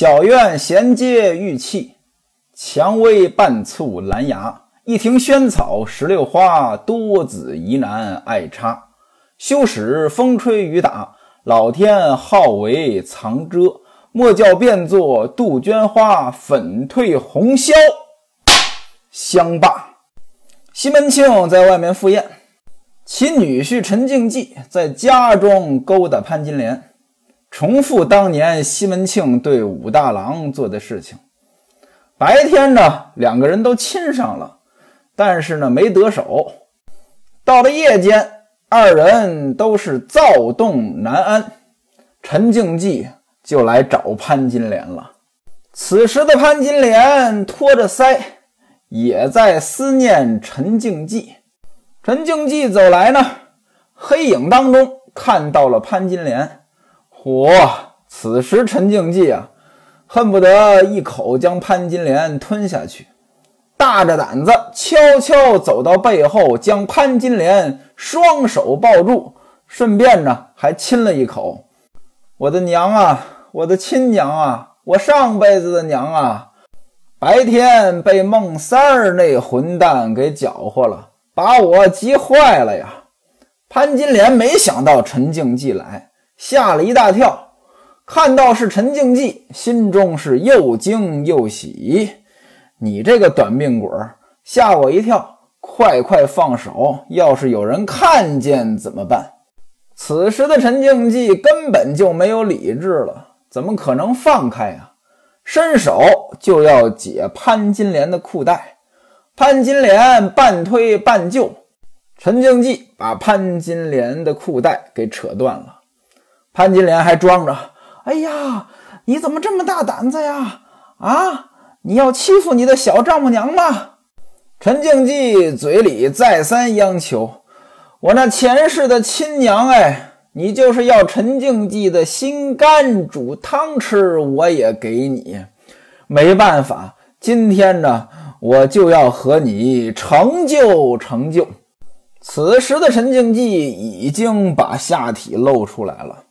小院衔接玉器，蔷薇半簇兰芽。一庭萱草石榴花，多子疑难爱插。休使风吹雨打，老天好为藏遮。莫教变作杜鹃花，粉褪红消香罢。西门庆在外面赴宴，其女婿陈敬济在家中勾搭潘金莲，重复当年西门庆对武大郎做的事情。白天呢，两个人都亲上了。但是呢，没得手。到了夜间，二人都是躁动难安。陈静济就来找潘金莲了。此时的潘金莲托着腮，也在思念陈静济。陈静济走来呢，黑影当中看到了潘金莲。我！此时陈静济啊，恨不得一口将潘金莲吞下去。大着胆子，悄悄走到背后，将潘金莲双手抱住，顺便呢还亲了一口。我的娘啊，我的亲娘啊，我上辈子的娘啊！白天被孟三儿那混蛋给搅和了，把我急坏了呀！潘金莲没想到陈静济来，吓了一大跳，看到是陈静济，心中是又惊又喜。你这个短命鬼，吓我一跳！快快放手！要是有人看见怎么办？此时的陈静济根本就没有理智了，怎么可能放开呀？伸手就要解潘金莲的裤带，潘金莲半推半就，陈静济把潘金莲的裤带给扯断了。潘金莲还装着：“哎呀，你怎么这么大胆子呀？啊！”你要欺负你的小丈母娘吗？陈静济嘴里再三央求：“我那前世的亲娘哎，你就是要陈静济的心肝煮汤吃，我也给你。没办法，今天呢，我就要和你成就成就。”此时的陈静济已经把下体露出来了，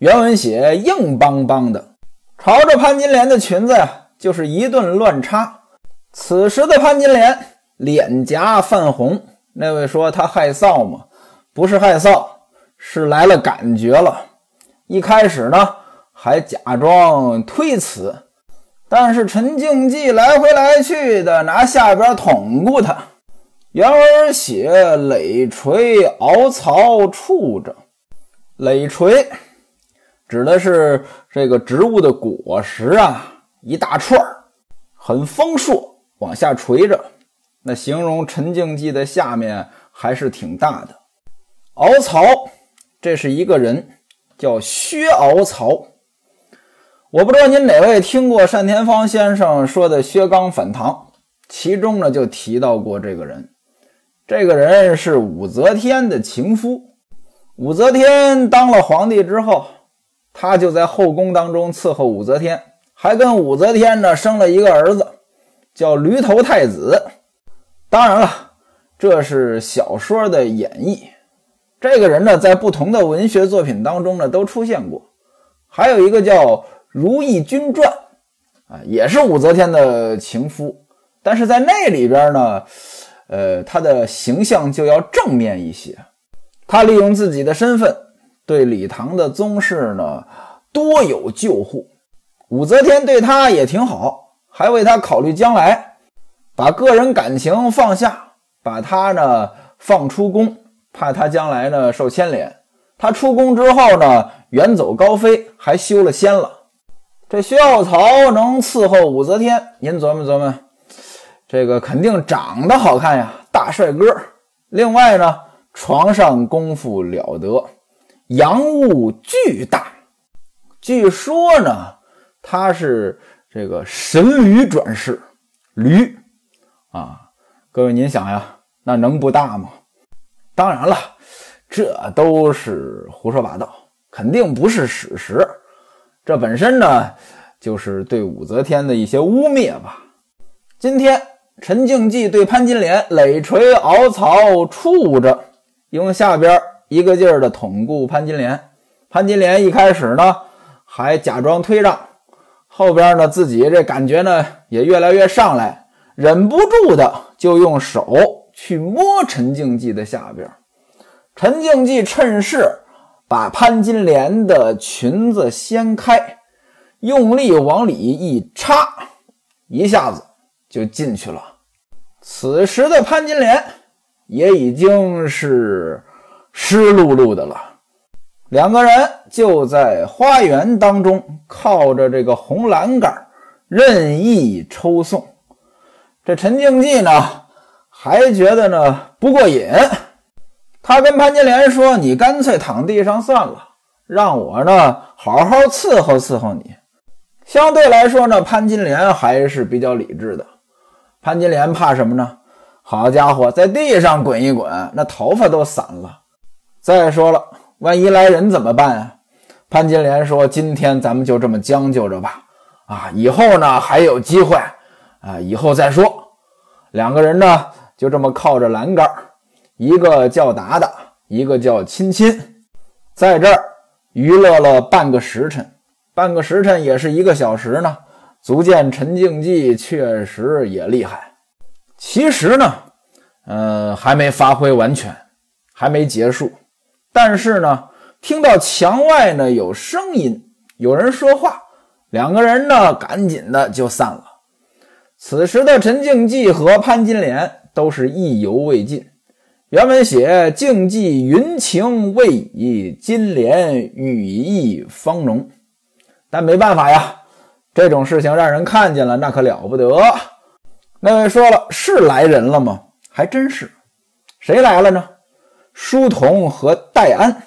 原文写硬邦邦的，朝着潘金莲的裙子呀。就是一顿乱插。此时的潘金莲脸颊泛红，那位说她害臊吗？不是害臊，是来了感觉了。一开始呢还假装推辞，但是陈静济来回来去的拿下边捅咕他。原文写垒锤熬槽触着，垒锤指的是这个植物的果实啊。一大串儿，很丰硕，往下垂着。那形容陈静济的下面还是挺大的。敖曹，这是一个人，叫薛敖曹。我不知道您哪位听过单田芳先生说的薛刚反唐，其中呢就提到过这个人。这个人是武则天的情夫。武则天当了皇帝之后，他就在后宫当中伺候武则天。还跟武则天呢生了一个儿子，叫驴头太子。当然了，这是小说的演绎。这个人呢，在不同的文学作品当中呢都出现过。还有一个叫《如懿君传》，啊，也是武则天的情夫，但是在那里边呢，呃，他的形象就要正面一些。他利用自己的身份，对李唐的宗室呢多有救护。武则天对他也挺好，还为他考虑将来，把个人感情放下，把他呢放出宫，怕他将来呢受牵连。他出宫之后呢，远走高飞，还修了仙了。这薛傲曹能伺候武则天，您琢磨琢磨，这个肯定长得好看呀，大帅哥。另外呢，床上功夫了得，洋务巨大。据说呢。他是这个神驴转世，驴啊，各位您想呀，那能不大吗？当然了，这都是胡说八道，肯定不是史实。这本身呢，就是对武则天的一些污蔑吧。今天陈静济对潘金莲垒锤熬槽触着，用下边一个劲儿的捅咕潘金莲。潘金莲一开始呢，还假装推让。后边呢自己这感觉呢也越来越上来，忍不住的就用手去摸陈静济的下边。陈静济趁势把潘金莲的裙子掀开，用力往里一插，一下子就进去了。此时的潘金莲也已经是湿漉漉的了。两个人就在花园当中靠着这个红栏杆任意抽送。这陈静济呢，还觉得呢不过瘾。他跟潘金莲说：“你干脆躺地上算了，让我呢好好伺候伺候你。”相对来说呢，潘金莲还是比较理智的。潘金莲怕什么呢？好家伙，在地上滚一滚，那头发都散了。再说了，万一来人怎么办啊？潘金莲说：“今天咱们就这么将就着吧。啊，以后呢还有机会啊，以后再说。”两个人呢就这么靠着栏杆。一个叫达达，一个叫亲亲，在这儿娱乐了半个时辰，半个时辰也是一个小时呢，足见陈静济确实也厉害。其实呢，呃，还没发挥完全，还没结束。但是呢，听到墙外呢有声音，有人说话，两个人呢赶紧的就散了。此时的陈静济和潘金莲都是意犹未尽。原文写：“静寂云情未已，金莲羽意方浓。”但没办法呀，这种事情让人看见了，那可了不得。那位说了：“是来人了吗？”还真是。谁来了呢？书童和戴安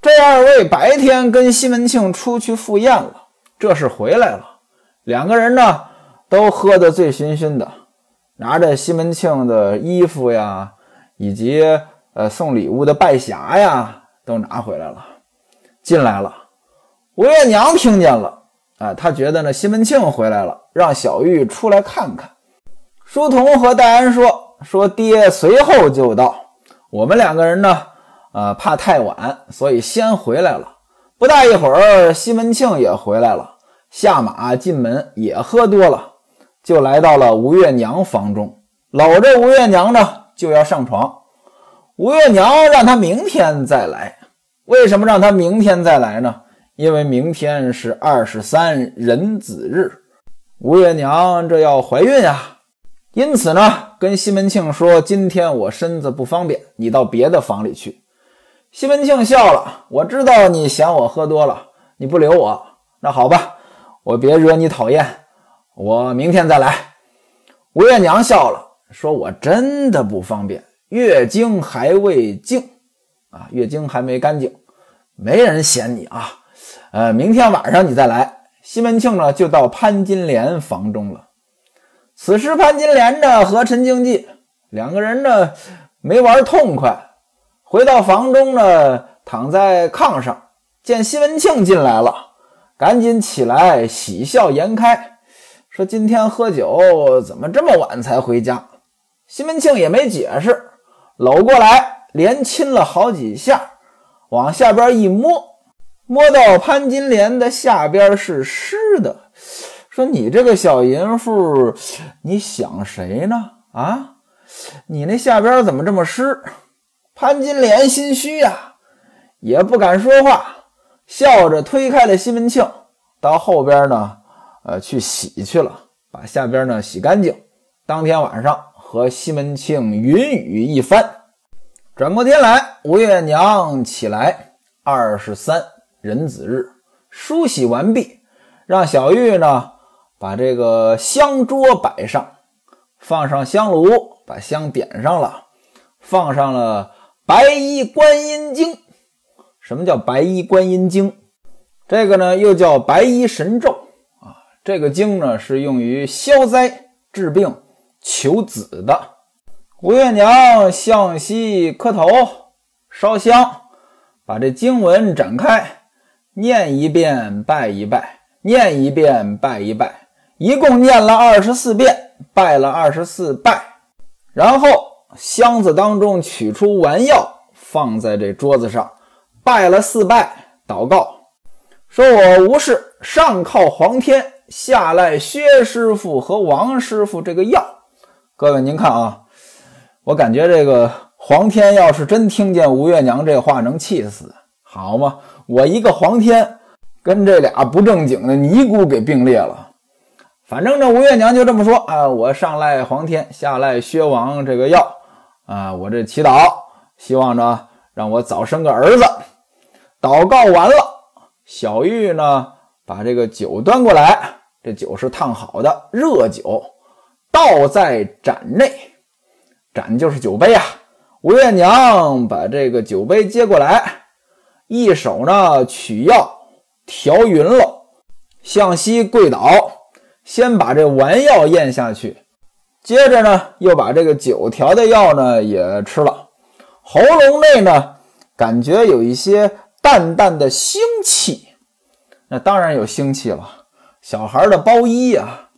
这二位白天跟西门庆出去赴宴了，这是回来了。两个人呢，都喝得醉醺醺的，拿着西门庆的衣服呀。以及呃送礼物的拜匣呀，都拿回来了，进来了。吴月娘听见了，啊，她觉得呢西门庆回来了，让小玉出来看看。书童和戴安说：“说爹随后就到，我们两个人呢，呃怕太晚，所以先回来了。不大一会儿，西门庆也回来了，下马进门也喝多了，就来到了吴月娘房中，搂着吴月娘呢。”就要上床，吴月娘让他明天再来。为什么让他明天再来呢？因为明天是二十三壬子日，吴月娘这要怀孕呀。因此呢，跟西门庆说：“今天我身子不方便，你到别的房里去。”西门庆笑了：“我知道你嫌我喝多了，你不留我，那好吧，我别惹你讨厌，我明天再来。”吴月娘笑了。说我真的不方便，月经还未净啊，月经还没干净，没人嫌你啊。呃，明天晚上你再来。西门庆呢，就到潘金莲房中了。此时潘金莲呢和陈经济两个人呢没玩痛快，回到房中呢，躺在炕上，见西门庆进来了，赶紧起来喜笑颜开，说今天喝酒怎么这么晚才回家？西门庆也没解释，搂过来连亲了好几下，往下边一摸，摸到潘金莲的下边是湿的，说：“你这个小淫妇，你想谁呢？啊，你那下边怎么这么湿？”潘金莲心虚呀，也不敢说话，笑着推开了西门庆，到后边呢，呃，去洗去了，把下边呢洗干净。当天晚上。和西门庆云雨一番，转过天来，吴月娘起来，二十三壬子日，梳洗完毕，让小玉呢把这个香桌摆上，放上香炉，把香点上了，放上了白衣观音经。什么叫白衣观音经？这个呢又叫白衣神咒啊。这个经呢是用于消灾治病。求子的吴月娘向西磕头烧香，把这经文展开，念一遍拜一拜，念一遍拜一拜，一共念了二十四遍，拜了二十四拜。然后箱子当中取出丸药，放在这桌子上，拜了四拜，祷告说：“我无事，上靠皇天，下赖薛师傅和王师傅这个药。各位您看啊，我感觉这个黄天要是真听见吴月娘这话，能气死，好吗？我一个黄天跟这俩不正经的尼姑给并列了。反正这吴月娘就这么说啊，我上赖黄天，下赖薛王这个药啊，我这祈祷，希望呢让我早生个儿子。祷告完了。小玉呢，把这个酒端过来，这酒是烫好的热酒，倒在盏内，盏就是酒杯啊。吴月娘把这个酒杯接过来，一手呢取药调匀了，向西跪倒，先把这丸药咽下去，接着呢又把这个九条的药呢也吃了，喉咙内呢感觉有一些。淡淡的腥气，那当然有腥气了。小孩的包衣呀，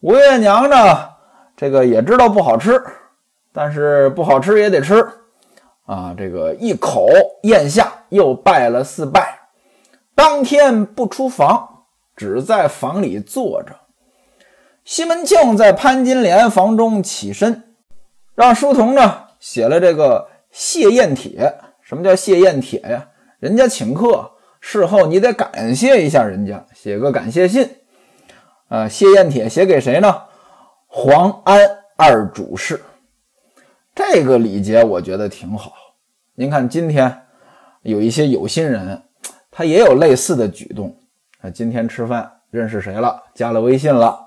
吴月娘呢，这个也知道不好吃，但是不好吃也得吃啊。这个一口咽下，又拜了四拜。当天不出房，只在房里坐着。西门庆在潘金莲房中起身，让书童呢写了这个谢宴帖。什么叫谢宴帖呀？人家请客，事后你得感谢一下人家，写个感谢信。啊，谢宴帖写给谁呢？黄安二主事。这个礼节我觉得挺好。您看今天有一些有心人，他也有类似的举动。今天吃饭认识谁了，加了微信了，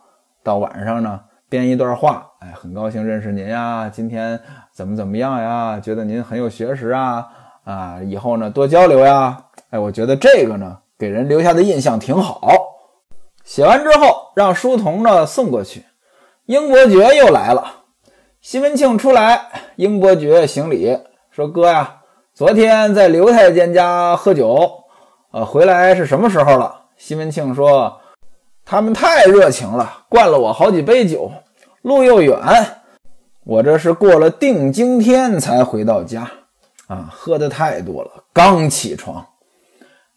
到晚上呢编一段话，哎，很高兴认识您呀，今天怎么怎么样呀？觉得您很有学识啊。啊，以后呢多交流呀！哎，我觉得这个呢给人留下的印象挺好。写完之后，让书童呢送过去。英伯爵又来了，西门庆出来，英伯爵行礼说：“哥呀，昨天在刘太监家喝酒，呃，回来是什么时候了？”西门庆说：“他们太热情了，灌了我好几杯酒，路又远，我这是过了定经天才回到家。”啊，喝的太多了，刚起床，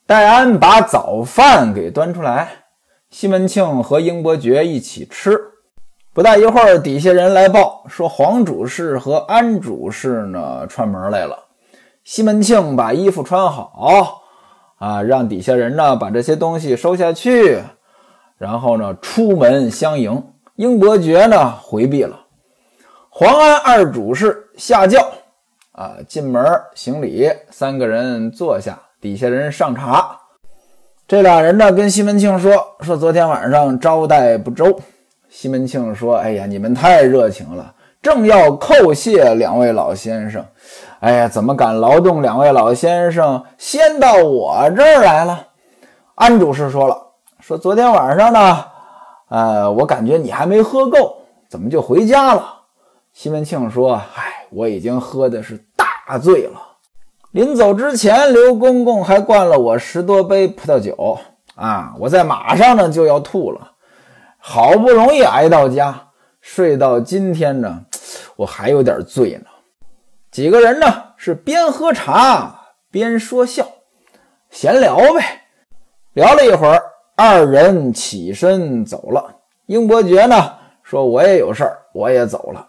戴安把早饭给端出来，西门庆和英伯爵一起吃。不大一会儿，底下人来报说黄主事和安主事呢串门来了。西门庆把衣服穿好，啊，让底下人呢把这些东西收下去，然后呢出门相迎。英伯爵呢回避了，黄安二主事下轿。啊，进门行礼，三个人坐下，底下人上茶。这俩人呢，跟西门庆说说昨天晚上招待不周。西门庆说：“哎呀，你们太热情了，正要叩谢两位老先生。哎呀，怎么敢劳动两位老先生先到我这儿来了？”安主事说了：“说昨天晚上呢，呃，我感觉你还没喝够，怎么就回家了？”西门庆说：“哎。”我已经喝的是大醉了，临走之前，刘公公还灌了我十多杯葡萄酒啊！我在马上呢就要吐了，好不容易挨到家，睡到今天呢，我还有点醉呢。几个人呢是边喝茶边说笑，闲聊呗。聊了一会儿，二人起身走了。英伯爵呢说：“我也有事儿，我也走了。”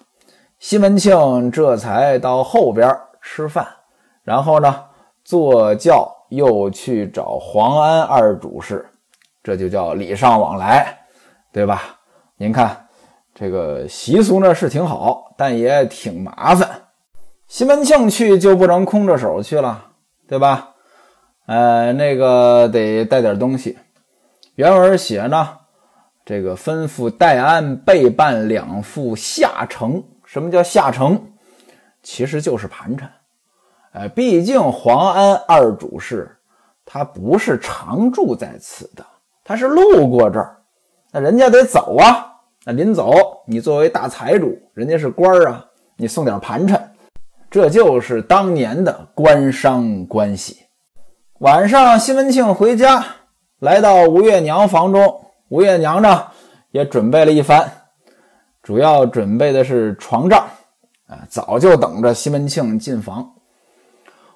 西门庆这才到后边吃饭，然后呢坐轿又去找黄安二主事，这就叫礼尚往来，对吧？您看这个习俗呢是挺好，但也挺麻烦。西门庆去就不能空着手去了，对吧？呃，那个得带点东西。原文写呢，这个吩咐戴安备办两副下城。什么叫下城？其实就是盘缠。哎，毕竟黄安二主事，他不是常住在此的，他是路过这儿，那人家得走啊。那临走，你作为大财主，人家是官儿啊，你送点盘缠，这就是当年的官商关系。晚上，西门庆回家，来到吴月娘房中，吴月娘呢也准备了一番。主要准备的是床帐，啊，早就等着西门庆进房。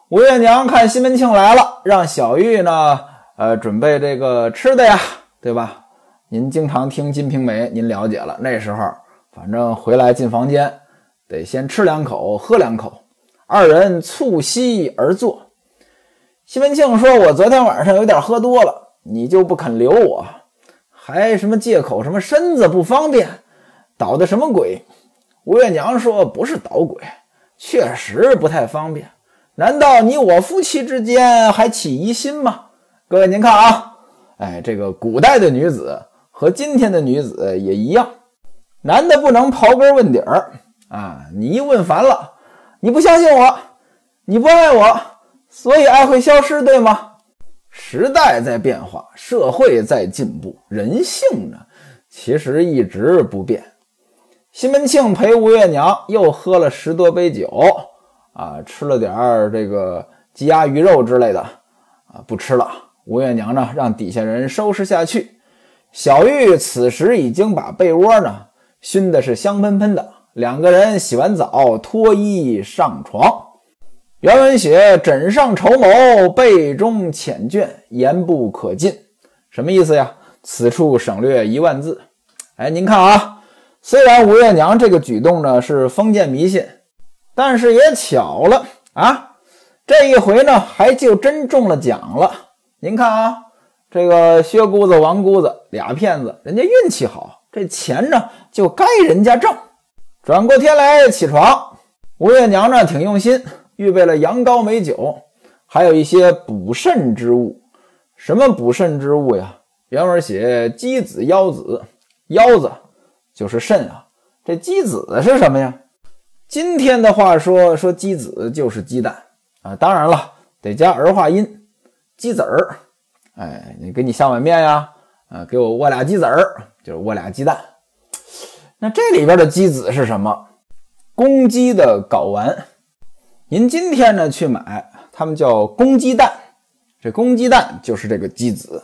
吴月娘看西门庆来了，让小玉呢，呃，准备这个吃的呀，对吧？您经常听《金瓶梅》，您了解了。那时候，反正回来进房间，得先吃两口，喝两口，二人促膝而坐。西门庆说：“我昨天晚上有点喝多了，你就不肯留我，还什么借口什么身子不方便，捣的什么鬼？”吴月娘说：“不是捣鬼，确实不太方便。难道你我夫妻之间还起疑心吗？”各位您看啊，哎，这个古代的女子和今天的女子也一样，男的不能刨根问底儿啊！你一问烦了，你不相信我，你不爱我。所以爱会消失，对吗？时代在变化，社会在进步，人性呢，其实一直不变。西门庆陪吴月娘又喝了十多杯酒，啊，吃了点儿这个鸡鸭鱼肉之类的，啊，不吃了。吴月娘呢，让底下人收拾下去。小玉此时已经把被窝呢熏的是香喷喷的，两个人洗完澡，脱衣上床。原文写：“枕上筹谋，背中缱绻，言不可尽。”什么意思呀？此处省略一万字。哎，您看啊，虽然吴月娘这个举动呢是封建迷信，但是也巧了啊，这一回呢还就真中了奖了。您看啊，这个薛姑子、王姑子俩骗子，人家运气好，这钱呢就该人家挣。转过天来起床，吴月娘呢挺用心。预备了羊羔美酒，还有一些补肾之物。什么补肾之物呀？原文写鸡子、腰子，腰子就是肾啊。这鸡子是什么呀？今天的话说说鸡子就是鸡蛋啊。当然了，得加儿化音，鸡子儿。哎，你给你下碗面呀，啊，给我握俩鸡子儿，就是握俩鸡蛋。那这里边的鸡子是什么？公鸡的睾丸。您今天呢去买，他们叫公鸡蛋，这公鸡蛋就是这个鸡子。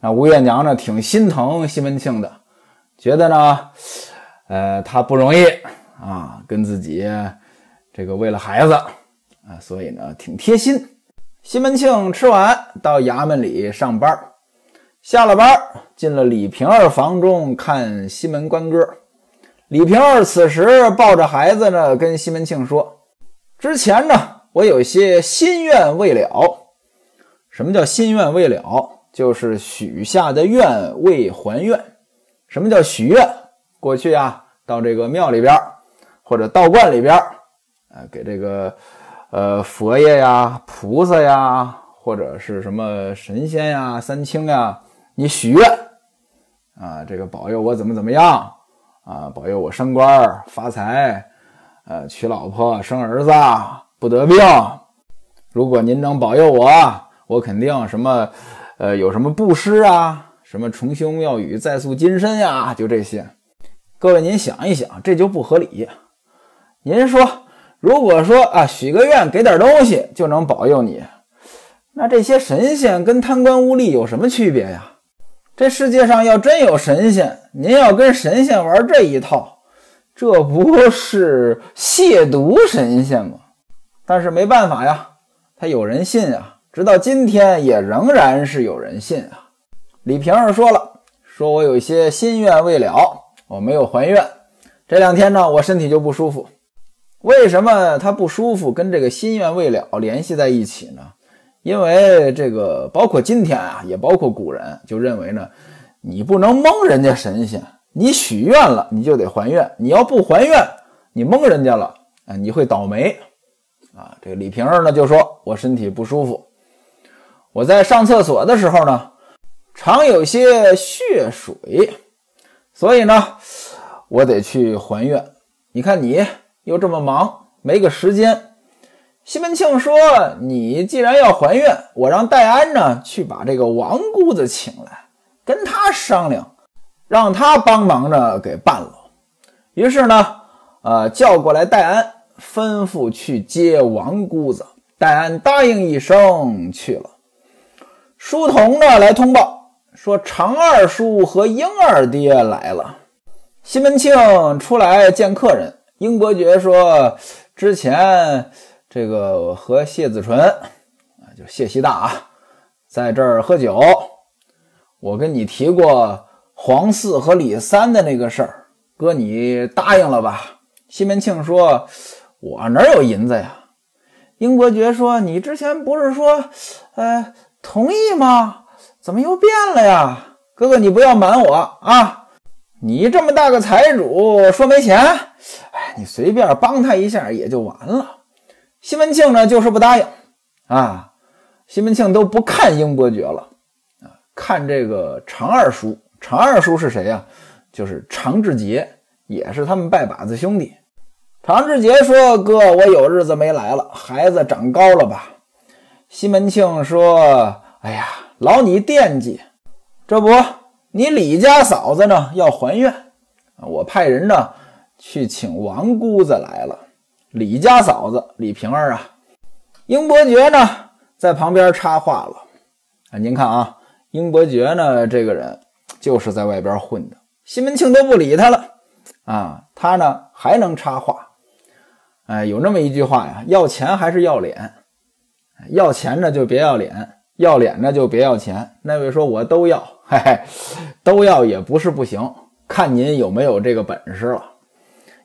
那吴月娘呢挺心疼西门庆的，觉得呢，呃，他不容易啊，跟自己这个为了孩子啊，所以呢挺贴心。西门庆吃完到衙门里上班，下了班进了李瓶儿房中看西门观歌。李瓶儿此时抱着孩子呢，跟西门庆说。之前呢，我有些心愿未了。什么叫心愿未了？就是许下的愿未还愿。什么叫许愿？过去啊，到这个庙里边或者道观里边啊，给这个呃佛爷呀、菩萨呀，或者是什么神仙呀、三清呀，你许愿啊，这个保佑我怎么怎么样啊，保佑我升官发财。呃，娶老婆生儿子不得病。如果您能保佑我，我肯定什么，呃，有什么布施啊，什么重修庙宇、再塑金身呀，就这些。各位，您想一想，这就不合理。您说，如果说啊，许个愿给点东西就能保佑你，那这些神仙跟贪官污吏有什么区别呀？这世界上要真有神仙，您要跟神仙玩这一套。这不是亵渎神仙吗？但是没办法呀，他有人信啊，直到今天也仍然是有人信啊。李瓶儿说了，说我有一些心愿未了，我没有还愿。这两天呢，我身体就不舒服。为什么他不舒服？跟这个心愿未了联系在一起呢？因为这个，包括今天啊，也包括古人就认为呢，你不能蒙人家神仙。你许愿了，你就得还愿。你要不还愿，你蒙人家了，啊，你会倒霉啊。这个李瓶儿呢就说：“我身体不舒服，我在上厕所的时候呢，常有些血水，所以呢，我得去还愿。你看你又这么忙，没个时间。”西门庆说：“你既然要还愿，我让戴安呢去把这个王姑子请来，跟他商量。”让他帮忙呢，给办了。于是呢，呃，叫过来戴安，吩咐去接王姑子。戴安答应一声去了。书童呢来通报说，常二叔和英二爹来了。西门庆出来见客人。英伯爵说，之前这个和谢子纯啊，就谢希大啊，在这儿喝酒。我跟你提过。黄四和李三的那个事儿，哥你答应了吧？西门庆说：“我哪有银子呀？”英伯爵说：“你之前不是说，呃，同意吗？怎么又变了呀？哥哥，你不要瞒我啊！你这么大个财主，说没钱，哎，你随便帮他一下也就完了。”西门庆呢，就是不答应啊。西门庆都不看英伯爵了啊，看这个常二叔。常二叔是谁呀？就是常志杰，也是他们拜把子兄弟。常志杰说：“哥，我有日子没来了，孩子长高了吧？”西门庆说：“哎呀，劳你惦记。这不，你李家嫂子呢要还愿啊，我派人呢去请王姑子来了。李家嫂子李瓶儿啊，英伯爵呢在旁边插话了啊，您看啊，英伯爵呢这个人。”就是在外边混的，西门庆都不理他了啊，他呢还能插话，哎，有那么一句话呀，要钱还是要脸？要钱呢就别要脸，要脸呢就别要钱。那位说我都要，嘿嘿，都要也不是不行，看您有没有这个本事了。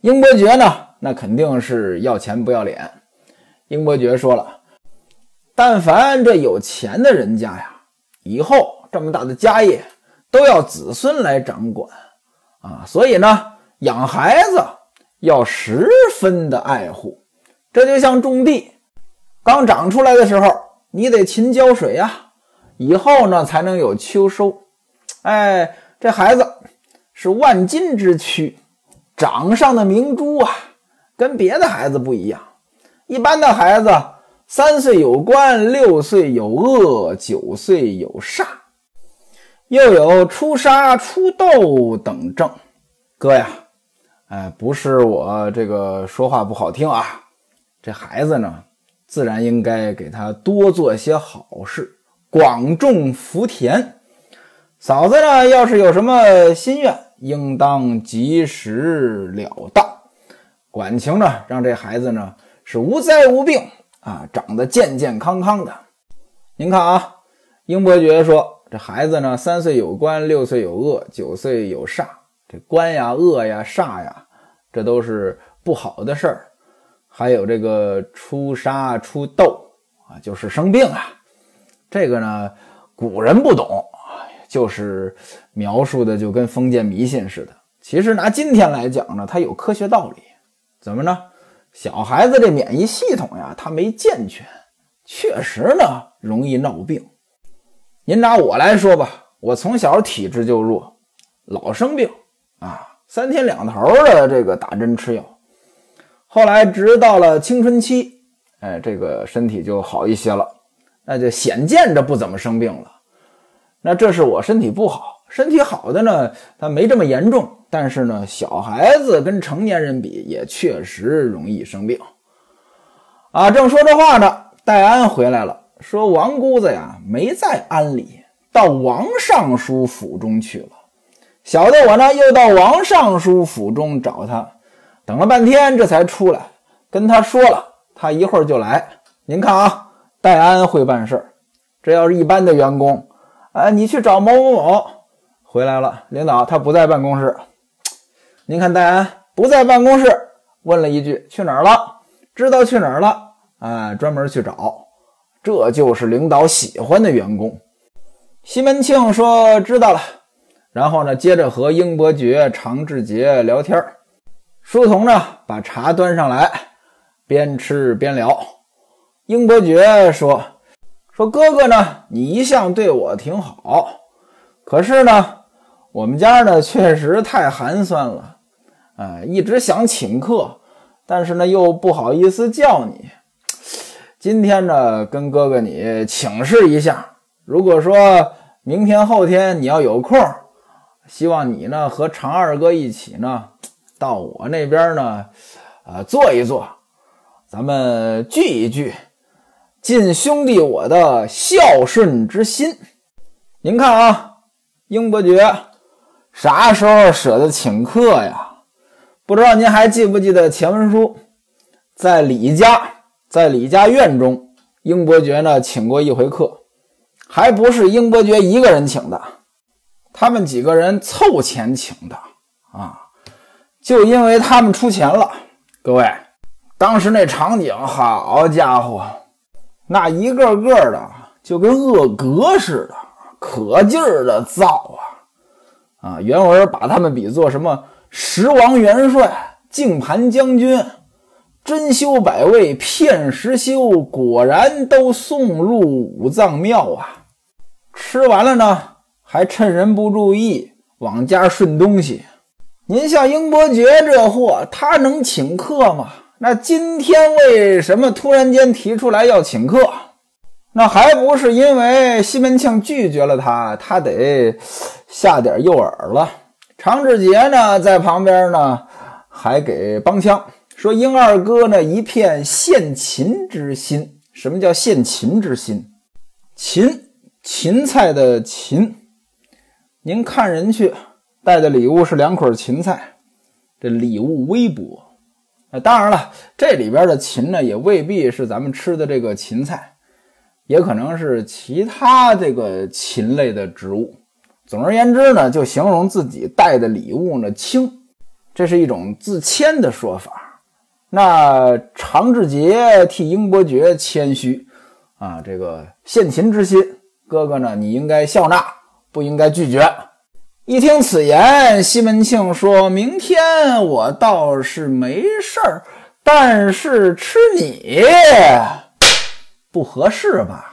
英伯爵呢，那肯定是要钱不要脸。英伯爵说了，但凡这有钱的人家呀，以后这么大的家业。都要子孙来掌管啊，所以呢，养孩子要十分的爱护。这就像种地，刚长出来的时候，你得勤浇水呀，以后呢才能有秋收。哎，这孩子是万金之躯，掌上的明珠啊，跟别的孩子不一样。一般的孩子三岁有官，六岁有恶，九岁有煞。又有出杀出斗等症，哥呀，哎，不是我这个说话不好听啊，这孩子呢，自然应该给他多做些好事，广种福田。嫂子呢，要是有什么心愿，应当及时了当。管情呢，让这孩子呢是无灾无病啊，长得健健康康的。您看啊，英伯爵说。这孩子呢，三岁有官，六岁有恶，九岁有煞。这官呀、恶呀、煞呀，这都是不好的事儿。还有这个出杀出斗啊，就是生病啊。这个呢，古人不懂，就是描述的就跟封建迷信似的。其实拿今天来讲呢，它有科学道理。怎么呢？小孩子这免疫系统呀，他没健全，确实呢容易闹病。您拿我来说吧，我从小体质就弱，老生病啊，三天两头的这个打针吃药。后来直到了青春期，哎，这个身体就好一些了，那就显见着不怎么生病了。那这是我身体不好，身体好的呢，他没这么严重。但是呢，小孩子跟成年人比，也确实容易生病。啊，正说着话呢，戴安回来了。说王姑子呀，没在安里，到王尚书府中去了。小的我呢，又到王尚书府中找他，等了半天，这才出来，跟他说了，他一会儿就来。您看啊，戴安会办事儿。这要是一般的员工，哎，你去找某某某，回来了，领导他不在办公室。您看戴安不在办公室，问了一句去哪儿了，知道去哪儿了，哎，专门去找。这就是领导喜欢的员工。西门庆说：“知道了。”然后呢，接着和英伯爵、常志杰聊天书童呢，把茶端上来，边吃边聊。英伯爵说：“说哥哥呢，你一向对我挺好，可是呢，我们家呢确实太寒酸了，哎，一直想请客，但是呢又不好意思叫你。”今天呢，跟哥哥你请示一下，如果说明天后天你要有空，希望你呢和常二哥一起呢，到我那边呢，啊坐一坐，咱们聚一聚，尽兄弟我的孝顺之心。您看啊，英伯爵啥时候舍得请客呀？不知道您还记不记得前文书在李家。在李家院中，英伯爵呢请过一回客，还不是英伯爵一个人请的。他们几个人凑钱请的啊，就因为他们出钱了。各位，当时那场景，好家伙，那一个个的就跟恶格似的，可劲儿的造啊啊！原文把他们比作什么十王元帅、净盘将军、珍馐百味、骗石修，果然都送入五脏庙啊！吃完了呢。还趁人不注意往家顺东西。您像英伯爵这货，他能请客吗？那今天为什么突然间提出来要请客？那还不是因为西门庆拒绝了他，他得下点诱饵了。常志杰呢，在旁边呢，还给帮腔说：“英二哥呢，一片献秦之心。什么叫献秦之心？芹，芹菜的芹。”您看人去，带的礼物是两捆芹菜，这礼物微薄。那当然了，这里边的芹呢，也未必是咱们吃的这个芹菜，也可能是其他这个芹类的植物。总而言之呢，就形容自己带的礼物呢轻，这是一种自谦的说法。那常志杰替英伯爵谦虚啊，这个献秦之心，哥哥呢，你应该笑纳。不应该拒绝。一听此言，西门庆说：“明天我倒是没事儿，但是吃你不合适吧？”